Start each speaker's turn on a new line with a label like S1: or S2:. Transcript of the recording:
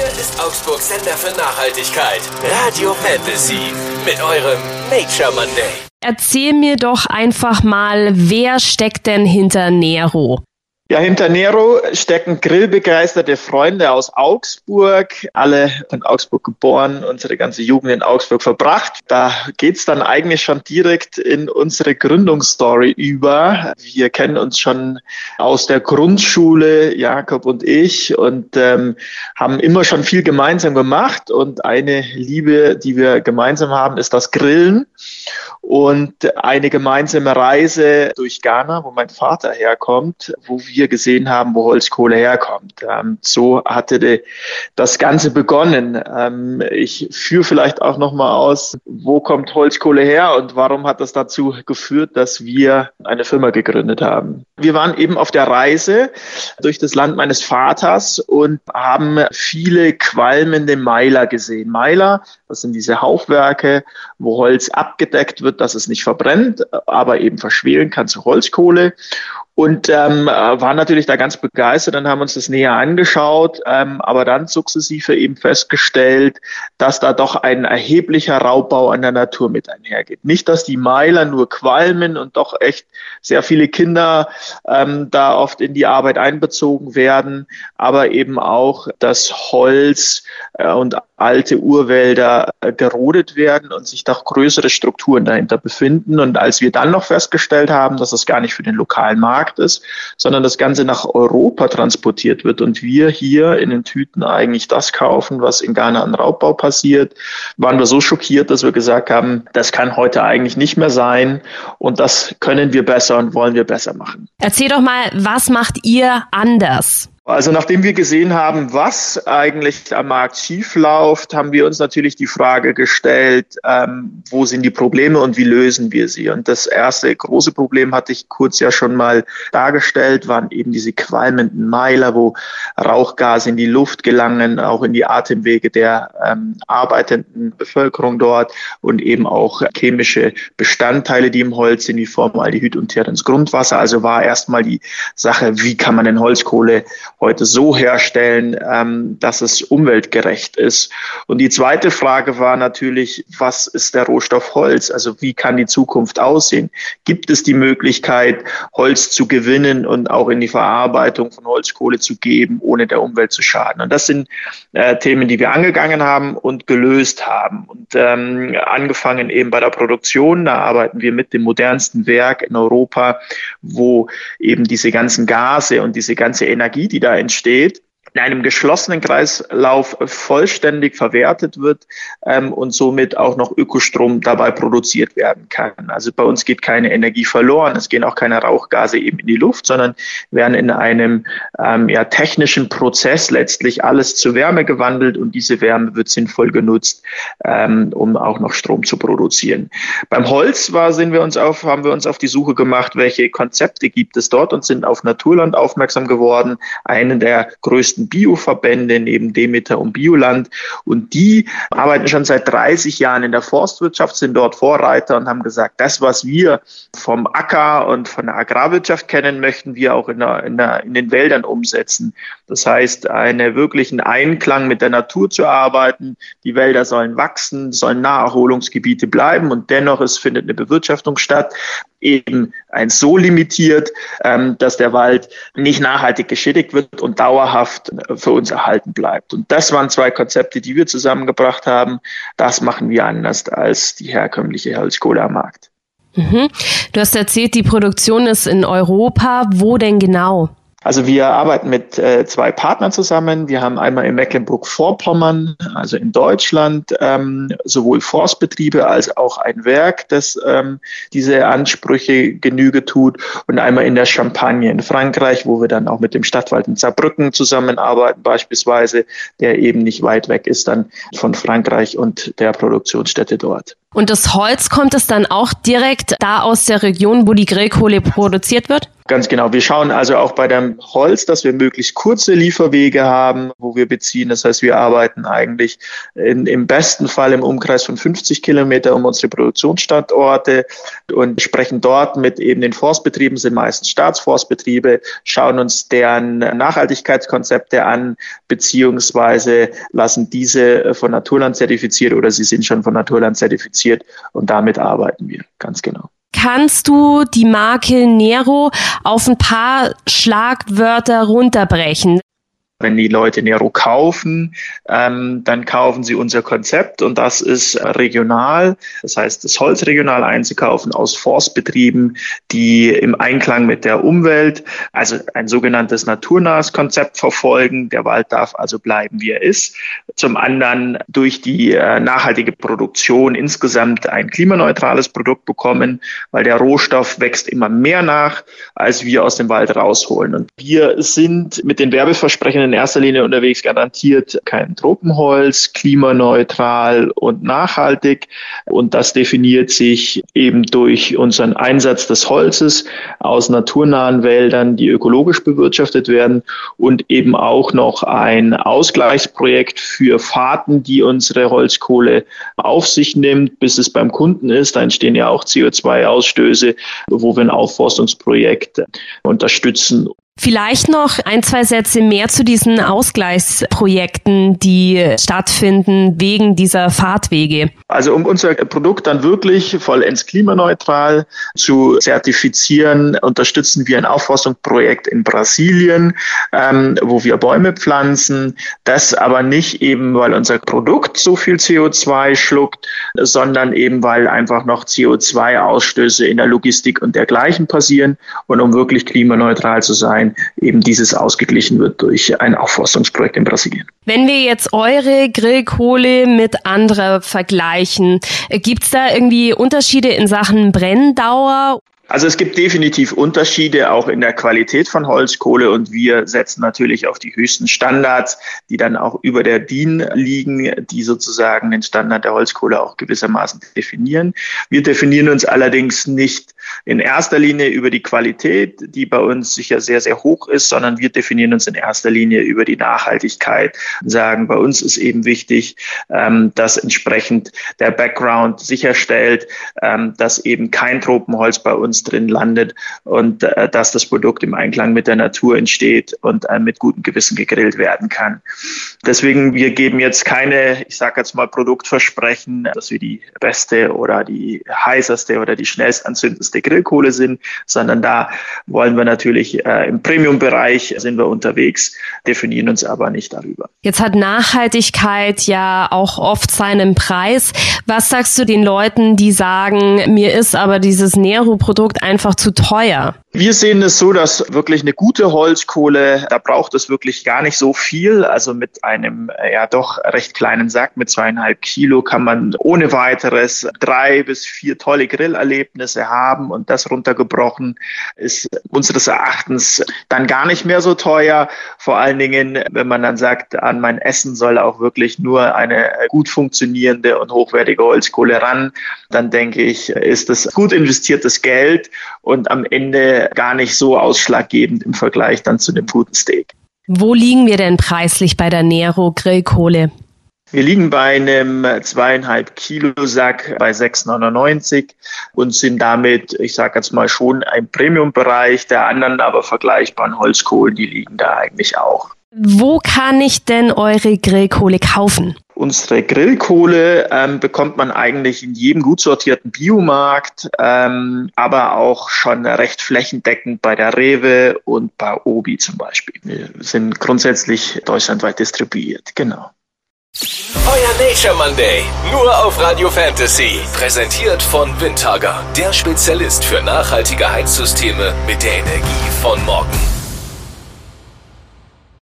S1: Hier ist Augsburg Sender für Nachhaltigkeit. Radio Fantasy. Mit eurem Nature Monday.
S2: Erzähl mir doch einfach mal, wer steckt denn hinter Nero?
S3: Ja, hinter Nero stecken grillbegeisterte Freunde aus Augsburg, alle in Augsburg geboren, unsere ganze Jugend in Augsburg verbracht. Da geht's dann eigentlich schon direkt in unsere Gründungsstory über. Wir kennen uns schon aus der Grundschule, Jakob und ich, und ähm, haben immer schon viel gemeinsam gemacht. Und eine Liebe, die wir gemeinsam haben, ist das Grillen und eine gemeinsame Reise durch Ghana, wo mein Vater herkommt, wo wir gesehen haben, wo Holzkohle herkommt. Ähm, so hatte das Ganze begonnen. Ähm, ich führe vielleicht auch noch mal aus, wo kommt Holzkohle her und warum hat das dazu geführt, dass wir eine Firma gegründet haben. Wir waren eben auf der Reise durch das Land meines Vaters und haben viele qualmende Meiler gesehen. Meiler, das sind diese Hauchwerke, wo Holz abgedeckt wird, dass es nicht verbrennt, aber eben verschwelen kann zu Holzkohle und ähm, waren natürlich da ganz begeistert und haben uns das näher angeschaut, ähm, aber dann sukzessive eben festgestellt, dass da doch ein erheblicher Raubbau an der Natur mit einhergeht. Nicht, dass die Meiler nur qualmen und doch echt sehr viele Kinder ähm, da oft in die Arbeit einbezogen werden, aber eben auch das Holz äh, und alte Urwälder äh, gerodet werden und sich doch größere Strukturen dahinter befinden. Und als wir dann noch festgestellt haben, dass das gar nicht für den lokalen Markt ist, sondern das Ganze nach Europa transportiert wird und wir hier in den Tüten eigentlich das kaufen, was in Ghana an Raubbau passiert, waren wir so schockiert, dass wir gesagt haben, das kann heute eigentlich nicht mehr sein und das können wir besser und wollen wir besser machen.
S2: Erzähl doch mal, was macht ihr anders?
S3: Also nachdem wir gesehen haben, was eigentlich am Markt schief läuft, haben wir uns natürlich die Frage gestellt, ähm, wo sind die Probleme und wie lösen wir sie? Und das erste große Problem hatte ich kurz ja schon mal dargestellt, waren eben diese qualmenden Meiler, wo Rauchgase in die Luft gelangen, auch in die Atemwege der ähm, arbeitenden Bevölkerung dort und eben auch chemische Bestandteile, die im Holz sind, wie Formaldehyd und Teer ins Grundwasser. Also war erstmal die Sache, wie kann man denn Holzkohle heute so herstellen, ähm, dass es umweltgerecht ist. Und die zweite Frage war natürlich, was ist der Rohstoff Holz? Also wie kann die Zukunft aussehen? Gibt es die Möglichkeit, Holz zu gewinnen und auch in die Verarbeitung von Holzkohle zu geben, ohne der Umwelt zu schaden? Und das sind äh, Themen, die wir angegangen haben und gelöst haben. Und ähm, angefangen eben bei der Produktion, da arbeiten wir mit dem modernsten Werk in Europa, wo eben diese ganzen Gase und diese ganze Energie, die da entsteht, in einem geschlossenen Kreislauf vollständig verwertet wird ähm, und somit auch noch Ökostrom dabei produziert werden kann. Also bei uns geht keine Energie verloren, es gehen auch keine Rauchgase eben in die Luft, sondern werden in einem ähm, ja, technischen Prozess letztlich alles zu Wärme gewandelt und diese Wärme wird sinnvoll genutzt, ähm, um auch noch Strom zu produzieren. Beim Holz war, sind wir uns auf, haben wir uns auf die Suche gemacht, welche Konzepte gibt es dort und sind auf Naturland aufmerksam geworden, einen der größten größten Bioverbände neben Demeter und Bioland. Und die arbeiten schon seit 30 Jahren in der Forstwirtschaft, sind dort Vorreiter und haben gesagt, das, was wir vom Acker und von der Agrarwirtschaft kennen, möchten wir auch in, der, in, der, in den Wäldern umsetzen. Das heißt, einen wirklichen Einklang mit der Natur zu arbeiten. Die Wälder sollen wachsen, sollen Naherholungsgebiete bleiben und dennoch es findet eine Bewirtschaftung statt eben eins so limitiert, ähm, dass der Wald nicht nachhaltig geschädigt wird und dauerhaft für uns erhalten bleibt. Und das waren zwei Konzepte, die wir zusammengebracht haben. Das machen wir anders als die herkömmliche Holzkohle am Markt.
S2: Mhm. Du hast erzählt, die Produktion ist in Europa. Wo denn genau?
S3: Also wir arbeiten mit äh, zwei Partnern zusammen. Wir haben einmal in Mecklenburg-Vorpommern, also in Deutschland, ähm, sowohl Forstbetriebe als auch ein Werk, das ähm, diese Ansprüche Genüge tut. Und einmal in der Champagne in Frankreich, wo wir dann auch mit dem Stadtwald in Saarbrücken zusammenarbeiten, beispielsweise, der eben nicht weit weg ist dann von Frankreich und der Produktionsstätte dort.
S2: Und das Holz kommt es dann auch direkt da aus der Region, wo die Grillkohle produziert wird?
S3: Ganz genau. Wir schauen also auch bei dem Holz, dass wir möglichst kurze Lieferwege haben, wo wir beziehen. Das heißt, wir arbeiten eigentlich in, im besten Fall im Umkreis von 50 Kilometer um unsere Produktionsstandorte und sprechen dort mit eben den Forstbetrieben, sind meistens Staatsforstbetriebe, schauen uns deren Nachhaltigkeitskonzepte an, beziehungsweise lassen diese von Naturland zertifiziert oder sie sind schon von Naturland zertifiziert und damit arbeiten wir. Ganz genau.
S2: Kannst du die Marke Nero auf ein paar Schlagwörter runterbrechen?
S3: Wenn die Leute Nero kaufen, ähm, dann kaufen sie unser Konzept und das ist regional. Das heißt, das Holz regional einzukaufen aus Forstbetrieben, die im Einklang mit der Umwelt, also ein sogenanntes naturnahes Konzept verfolgen. Der Wald darf also bleiben, wie er ist. Zum anderen durch die äh, nachhaltige Produktion insgesamt ein klimaneutrales Produkt bekommen, weil der Rohstoff wächst immer mehr nach, als wir aus dem Wald rausholen. Und wir sind mit den Werbeversprechen in erster Linie unterwegs garantiert kein Tropenholz, klimaneutral und nachhaltig. Und das definiert sich eben durch unseren Einsatz des Holzes aus naturnahen Wäldern, die ökologisch bewirtschaftet werden und eben auch noch ein Ausgleichsprojekt für Fahrten, die unsere Holzkohle auf sich nimmt, bis es beim Kunden ist. Da entstehen ja auch CO2-Ausstöße, wo wir ein Aufforstungsprojekt unterstützen.
S2: Vielleicht noch ein, zwei Sätze mehr zu diesen Ausgleichsprojekten, die stattfinden wegen dieser Fahrtwege.
S3: Also um unser Produkt dann wirklich vollends klimaneutral zu zertifizieren, unterstützen wir ein Aufforstungsprojekt in Brasilien, ähm, wo wir Bäume pflanzen. Das aber nicht eben, weil unser Produkt so viel CO2 schluckt, sondern eben, weil einfach noch CO2-Ausstöße in der Logistik und dergleichen passieren. Und um wirklich klimaneutral zu sein, eben dieses ausgeglichen wird durch ein Aufforstungsprojekt in Brasilien.
S2: Wenn wir jetzt eure Grillkohle mit anderer vergleichen, gibt es da irgendwie Unterschiede in Sachen Brenndauer?
S3: Also es gibt definitiv Unterschiede auch in der Qualität von Holzkohle und wir setzen natürlich auf die höchsten Standards, die dann auch über der DIN liegen, die sozusagen den Standard der Holzkohle auch gewissermaßen definieren. Wir definieren uns allerdings nicht in erster Linie über die Qualität, die bei uns sicher sehr, sehr hoch ist, sondern wir definieren uns in erster Linie über die Nachhaltigkeit und sagen, bei uns ist eben wichtig, ähm, dass entsprechend der Background sicherstellt, ähm, dass eben kein Tropenholz bei uns drin landet und äh, dass das Produkt im Einklang mit der Natur entsteht und äh, mit gutem Gewissen gegrillt werden kann. Deswegen, wir geben jetzt keine, ich sage jetzt mal, Produktversprechen, dass wir die beste oder die heißeste oder die schnellst anzündendste Grillkohle sind, sondern da wollen wir natürlich äh, im Premium-Bereich sind wir unterwegs, definieren uns aber nicht darüber.
S2: Jetzt hat Nachhaltigkeit ja auch oft seinen Preis. Was sagst du den Leuten, die sagen, mir ist aber dieses Nero-Produkt Produkt einfach zu teuer.
S3: Wir sehen es so, dass wirklich eine gute Holzkohle, da braucht es wirklich gar nicht so viel. Also mit einem äh, ja doch recht kleinen Sack mit zweieinhalb Kilo kann man ohne weiteres drei bis vier tolle Grillerlebnisse haben und das runtergebrochen ist unseres Erachtens dann gar nicht mehr so teuer. Vor allen Dingen, wenn man dann sagt, an mein Essen soll auch wirklich nur eine gut funktionierende und hochwertige Holzkohle ran, dann denke ich, ist das gut investiertes Geld und am Ende gar nicht so ausschlaggebend im Vergleich dann zu dem guten Steak.
S2: Wo liegen wir denn preislich bei der Nero Grillkohle?
S3: Wir liegen bei einem zweieinhalb Kilo Sack bei 6,99 und sind damit, ich sage jetzt mal schon im Premium-Bereich der anderen, aber vergleichbaren Holzkohlen, die liegen da eigentlich auch.
S2: Wo kann ich denn eure Grillkohle kaufen?
S3: Unsere Grillkohle ähm, bekommt man eigentlich in jedem gut sortierten Biomarkt, ähm, aber auch schon recht flächendeckend bei der Rewe und bei Obi zum Beispiel. Wir sind grundsätzlich deutschlandweit distribuiert, genau.
S1: Euer Nature Monday, nur auf Radio Fantasy. Präsentiert von Windhager, der Spezialist für nachhaltige Heizsysteme mit der Energie von morgen.